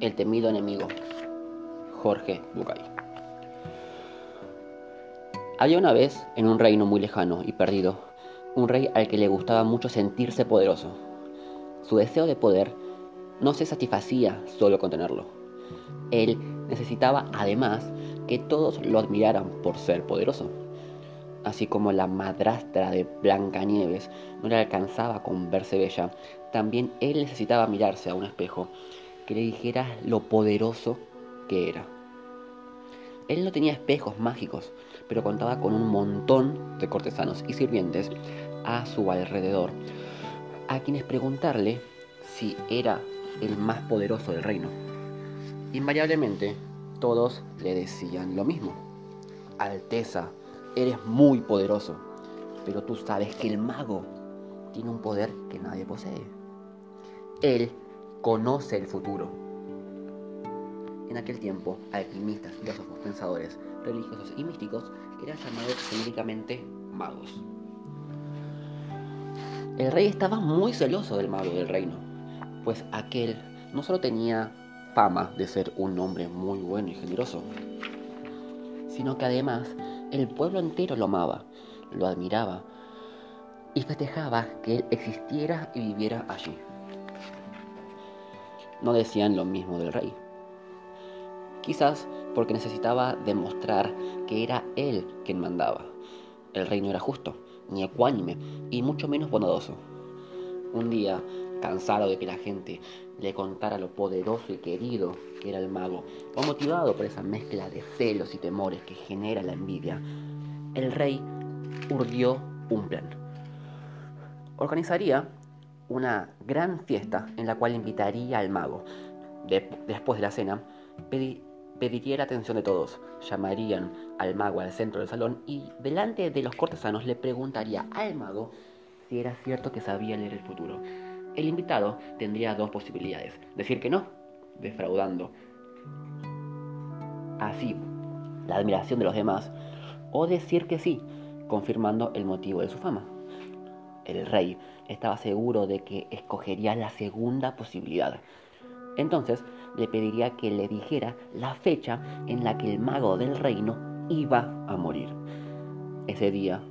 El temido enemigo. Jorge Bucay. Había una vez, en un reino muy lejano y perdido, un rey al que le gustaba mucho sentirse poderoso. Su deseo de poder no se satisfacía solo con tenerlo. Él necesitaba además que todos lo admiraran por ser poderoso. Así como la madrastra de Blancanieves no le alcanzaba con verse bella, también él necesitaba mirarse a un espejo que le dijera lo poderoso que era. Él no tenía espejos mágicos, pero contaba con un montón de cortesanos y sirvientes a su alrededor, a quienes preguntarle si era el más poderoso del reino. Invariablemente, todos le decían lo mismo. Alteza, eres muy poderoso, pero tú sabes que el mago tiene un poder que nadie posee. Él conoce el futuro. En aquel tiempo, alquimistas, filósofos, pensadores, religiosos y místicos eran llamados genéricamente magos. El rey estaba muy celoso del mago del reino, pues aquel no solo tenía fama de ser un hombre muy bueno y generoso, sino que además el pueblo entero lo amaba, lo admiraba y festejaba que él existiera y viviera allí. No decían lo mismo del rey. Quizás porque necesitaba demostrar que era él quien mandaba. El rey no era justo, ni ecuánime, y mucho menos bondadoso. Un día, cansado de que la gente le contara lo poderoso y querido que era el mago, o motivado por esa mezcla de celos y temores que genera la envidia, el rey urdió un plan. Organizaría una gran fiesta en la cual invitaría al mago. después de la cena, pediría la atención de todos. Llamarían al mago al centro del salón y delante de los cortesanos le preguntaría al mago si era cierto que sabía leer el futuro. El invitado tendría dos posibilidades. Decir que no, defraudando así la admiración de los demás, o decir que sí, confirmando el motivo de su fama. El rey estaba seguro de que escogería la segunda posibilidad. Entonces le pediría que le dijera la fecha en la que el mago del reino iba a morir. Ese día,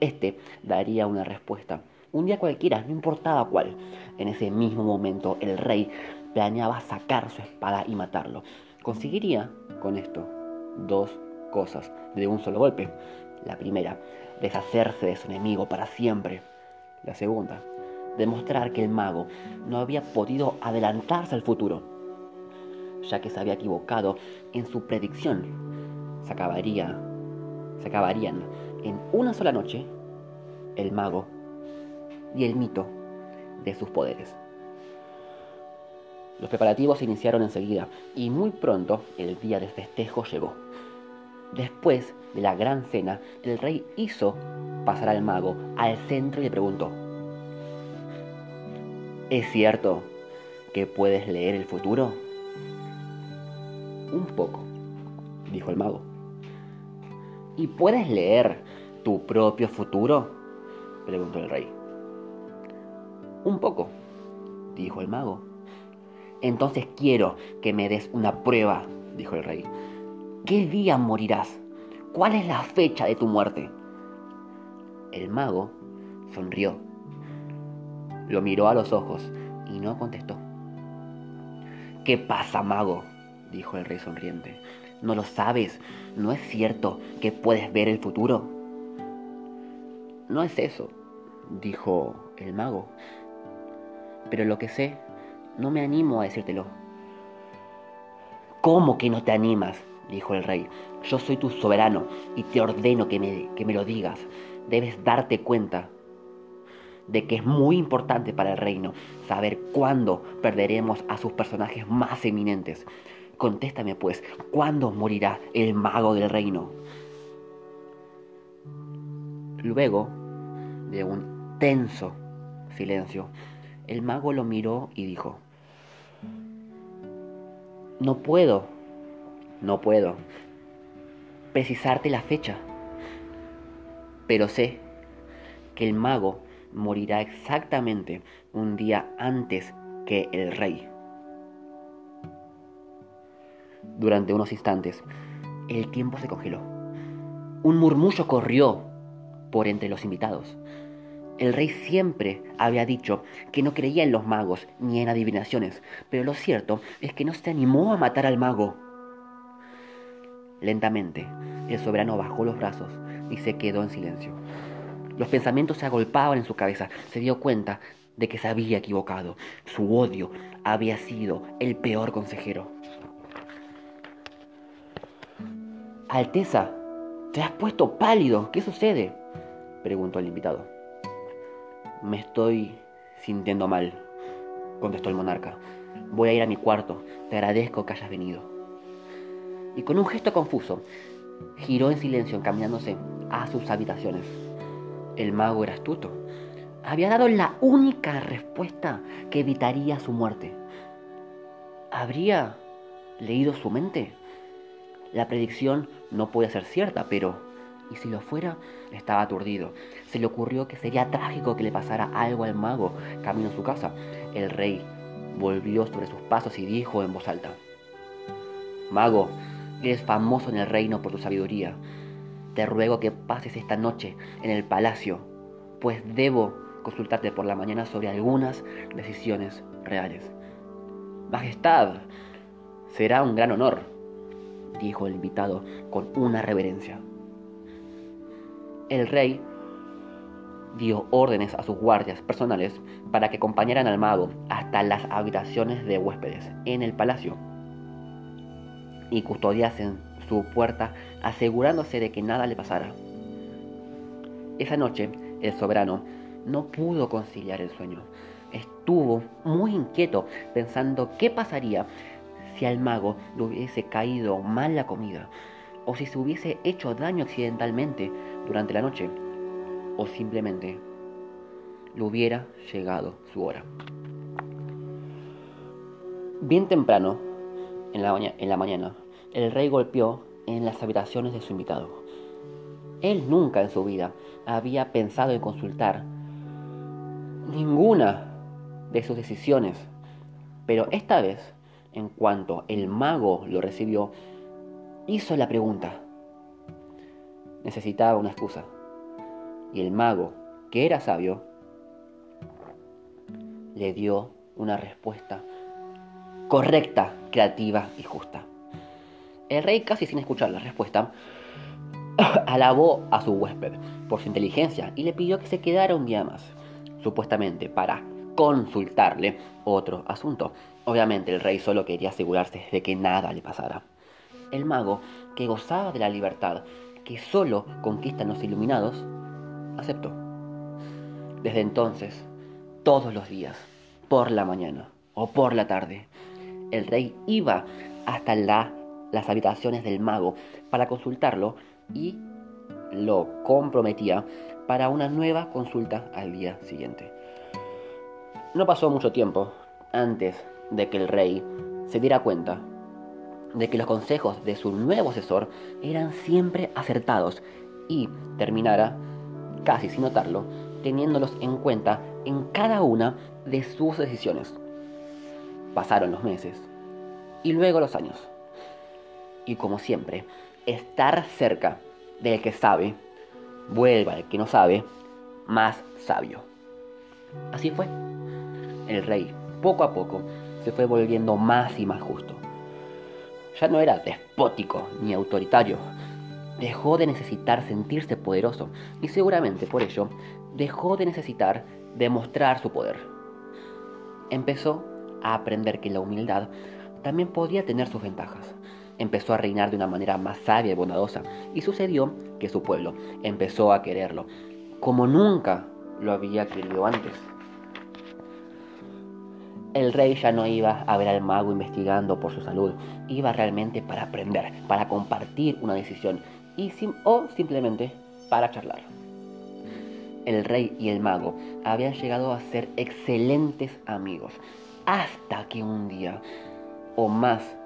este daría una respuesta. Un día cualquiera, no importaba cuál. En ese mismo momento, el rey planeaba sacar su espada y matarlo. Conseguiría con esto dos cosas de un solo golpe. La primera, deshacerse de su enemigo para siempre. La segunda, demostrar que el mago no había podido adelantarse al futuro, ya que se había equivocado en su predicción. Se, acabaría, se acabarían en una sola noche el mago y el mito de sus poderes. Los preparativos se iniciaron enseguida y muy pronto el día del festejo llegó. Después de la gran cena, el rey hizo pasar al mago al centro y le preguntó, ¿Es cierto que puedes leer el futuro? Un poco, dijo el mago. ¿Y puedes leer tu propio futuro? preguntó el rey. Un poco, dijo el mago. Entonces quiero que me des una prueba, dijo el rey. ¿Qué día morirás? ¿Cuál es la fecha de tu muerte? El mago sonrió, lo miró a los ojos y no contestó. ¿Qué pasa, mago? dijo el rey sonriente. ¿No lo sabes? ¿No es cierto que puedes ver el futuro? No es eso, dijo el mago. Pero lo que sé no me animo a decírtelo. ¿Cómo que no te animas? Dijo el rey. Yo soy tu soberano y te ordeno que me, que me lo digas. Debes darte cuenta de que es muy importante para el reino saber cuándo perderemos a sus personajes más eminentes. Contéstame pues, ¿cuándo morirá el mago del reino? Luego de un tenso silencio, el mago lo miró y dijo, no puedo, no puedo precisarte la fecha, pero sé que el mago morirá exactamente un día antes que el rey. Durante unos instantes, el tiempo se congeló. Un murmullo corrió por entre los invitados. El rey siempre había dicho que no creía en los magos ni en adivinaciones, pero lo cierto es que no se animó a matar al mago. Lentamente, el soberano bajó los brazos y se quedó en silencio. Los pensamientos se agolpaban en su cabeza. Se dio cuenta de que se había equivocado. Su odio había sido el peor consejero. Alteza, te has puesto pálido. ¿Qué sucede? preguntó el invitado. Me estoy sintiendo mal, contestó el monarca. Voy a ir a mi cuarto. Te agradezco que hayas venido. Y con un gesto confuso, giró en silencio encaminándose a sus habitaciones. El mago era astuto. Había dado la única respuesta que evitaría su muerte. ¿Habría leído su mente? La predicción no podía ser cierta, pero y si lo fuera, estaba aturdido. Se le ocurrió que sería trágico que le pasara algo al mago camino a su casa. El rey volvió sobre sus pasos y dijo en voz alta, Mago, eres famoso en el reino por tu sabiduría. Te ruego que pases esta noche en el palacio, pues debo consultarte por la mañana sobre algunas decisiones reales. Majestad, será un gran honor, dijo el invitado con una reverencia. El rey dio órdenes a sus guardias personales para que acompañaran al mago hasta las habitaciones de huéspedes en el palacio y custodiasen su puerta asegurándose de que nada le pasara. Esa noche el soberano no pudo conciliar el sueño. Estuvo muy inquieto pensando qué pasaría si al mago le hubiese caído mal la comida, o si se hubiese hecho daño accidentalmente durante la noche, o simplemente le hubiera llegado su hora. Bien temprano, en la, mañana, el rey golpeó en las habitaciones de su invitado. Él nunca en su vida había pensado en consultar ninguna de sus decisiones, pero esta vez, en cuanto el mago lo recibió, hizo la pregunta. Necesitaba una excusa. Y el mago, que era sabio, le dio una respuesta correcta, creativa y justa. El rey, casi sin escuchar la respuesta, alabó a su huésped por su inteligencia y le pidió que se quedara un día más, supuestamente para consultarle otro asunto. Obviamente el rey solo quería asegurarse de que nada le pasara. El mago, que gozaba de la libertad que solo conquistan los iluminados, aceptó. Desde entonces, todos los días, por la mañana o por la tarde, el rey iba hasta la las habitaciones del mago para consultarlo y lo comprometía para una nueva consulta al día siguiente. No pasó mucho tiempo antes de que el rey se diera cuenta de que los consejos de su nuevo asesor eran siempre acertados y terminara, casi sin notarlo, teniéndolos en cuenta en cada una de sus decisiones. Pasaron los meses y luego los años y como siempre, estar cerca del que sabe, vuelva al que no sabe, más sabio. Así fue. El rey, poco a poco, se fue volviendo más y más justo. Ya no era despótico ni autoritario. Dejó de necesitar sentirse poderoso y seguramente por ello dejó de necesitar demostrar su poder. Empezó a aprender que la humildad también podía tener sus ventajas empezó a reinar de una manera más sabia y bondadosa, y sucedió que su pueblo empezó a quererlo, como nunca lo había querido antes. El rey ya no iba a ver al mago investigando por su salud, iba realmente para aprender, para compartir una decisión y o simplemente para charlar. El rey y el mago habían llegado a ser excelentes amigos, hasta que un día, o más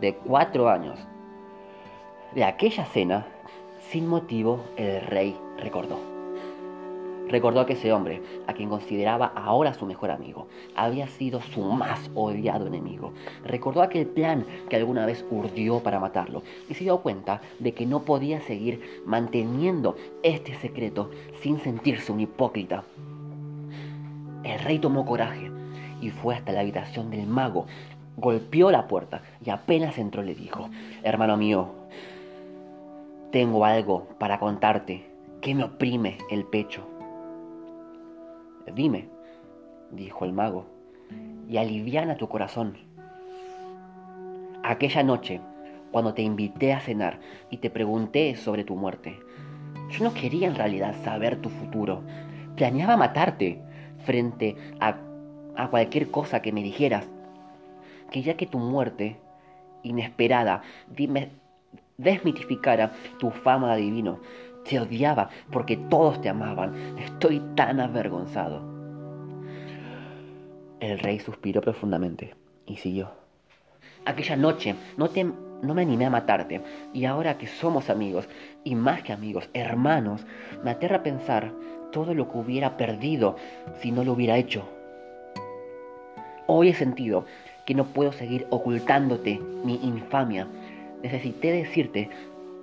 de cuatro años. De aquella cena, sin motivo, el rey recordó. Recordó que ese hombre, a quien consideraba ahora su mejor amigo, había sido su más odiado enemigo. Recordó aquel plan que alguna vez urdió para matarlo y se dio cuenta de que no podía seguir manteniendo este secreto sin sentirse un hipócrita. El rey tomó coraje y fue hasta la habitación del mago. Golpeó la puerta y apenas entró le dijo, hermano mío, tengo algo para contarte que me oprime el pecho. Dime, dijo el mago, y aliviana tu corazón. Aquella noche, cuando te invité a cenar y te pregunté sobre tu muerte, yo no quería en realidad saber tu futuro. Planeaba matarte frente a, a cualquier cosa que me dijeras. Que ya que tu muerte, inesperada, desmitificara tu fama de adivino, te odiaba porque todos te amaban. Estoy tan avergonzado. El rey suspiró profundamente y siguió. Aquella noche no, te, no me animé a matarte y ahora que somos amigos y más que amigos, hermanos, me aterra pensar todo lo que hubiera perdido si no lo hubiera hecho. Hoy he sentido que no puedo seguir ocultándote mi infamia. Necesité decirte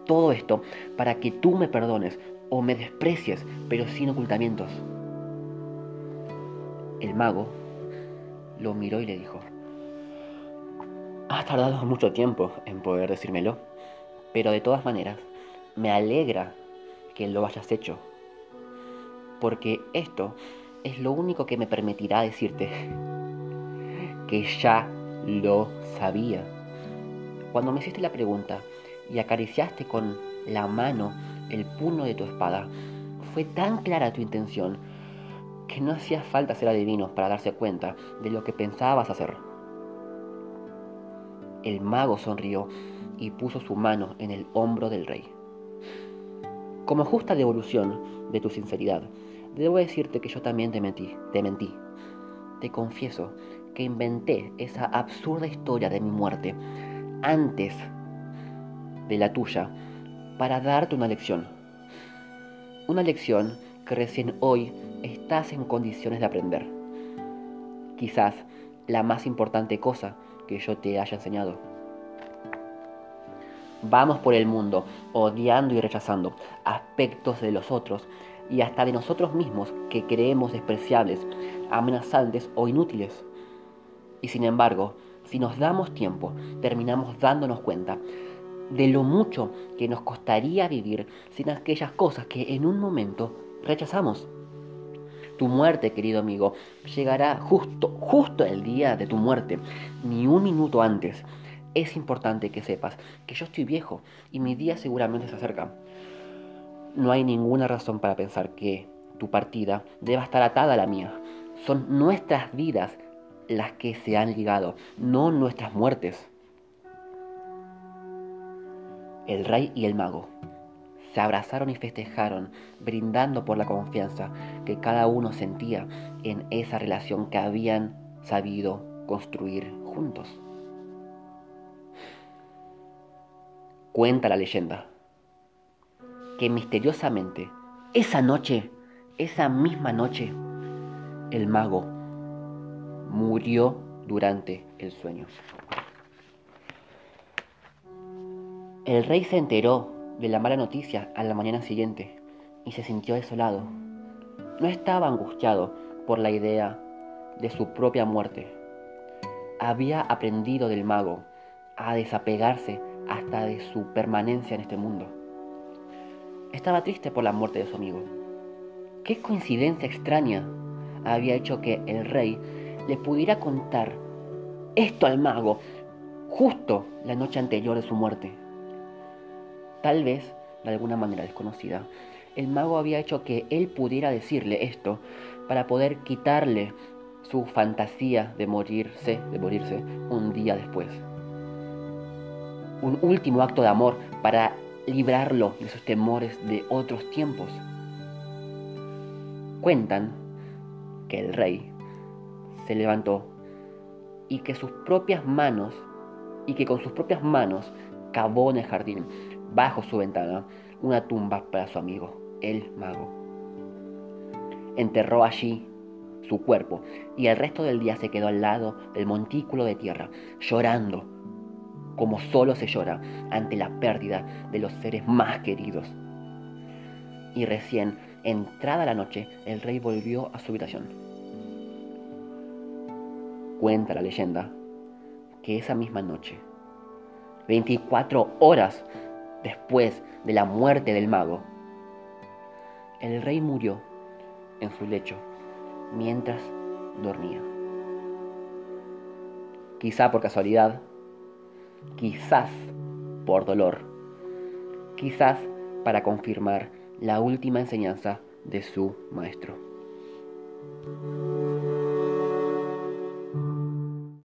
todo esto para que tú me perdones o me desprecies, pero sin ocultamientos. El mago lo miró y le dijo, has tardado mucho tiempo en poder decírmelo, pero de todas maneras me alegra que lo hayas hecho, porque esto es lo único que me permitirá decirte que ya lo sabía. Cuando me hiciste la pregunta y acariciaste con la mano el puño de tu espada, fue tan clara tu intención que no hacía falta ser adivino para darse cuenta de lo que pensabas hacer. El mago sonrió y puso su mano en el hombro del rey. Como justa devolución de tu sinceridad, debo decirte que yo también te mentí, te mentí. Te confieso que inventé esa absurda historia de mi muerte antes de la tuya para darte una lección. Una lección que recién hoy estás en condiciones de aprender. Quizás la más importante cosa que yo te haya enseñado. Vamos por el mundo odiando y rechazando aspectos de los otros y hasta de nosotros mismos que creemos despreciables, amenazantes o inútiles. Y sin embargo, si nos damos tiempo, terminamos dándonos cuenta de lo mucho que nos costaría vivir sin aquellas cosas que en un momento rechazamos. Tu muerte, querido amigo, llegará justo, justo el día de tu muerte, ni un minuto antes. Es importante que sepas que yo estoy viejo y mi día seguramente se acerca. No hay ninguna razón para pensar que tu partida deba estar atada a la mía. Son nuestras vidas las que se han ligado, no nuestras muertes. El rey y el mago se abrazaron y festejaron, brindando por la confianza que cada uno sentía en esa relación que habían sabido construir juntos. Cuenta la leyenda que misteriosamente esa noche, esa misma noche, el mago murió durante el sueño. El rey se enteró de la mala noticia a la mañana siguiente y se sintió desolado. No estaba angustiado por la idea de su propia muerte. Había aprendido del mago a desapegarse hasta de su permanencia en este mundo. Estaba triste por la muerte de su amigo. ¿Qué coincidencia extraña había hecho que el rey le pudiera contar esto al mago justo la noche anterior de su muerte? Tal vez, de alguna manera desconocida, el mago había hecho que él pudiera decirle esto para poder quitarle su fantasía de morirse, de morirse un día después. Un último acto de amor para librarlo de sus temores de otros tiempos. Cuentan que el rey se levantó y que sus propias manos y que con sus propias manos cavó en el jardín bajo su ventana una tumba para su amigo, el mago. enterró allí su cuerpo y el resto del día se quedó al lado del montículo de tierra, llorando como solo se llora ante la pérdida de los seres más queridos. Y recién, entrada la noche, el rey volvió a su habitación. Cuenta la leyenda que esa misma noche, 24 horas después de la muerte del mago, el rey murió en su lecho mientras dormía. Quizá por casualidad, quizás por dolor, quizás para confirmar la última enseñanza de su maestro.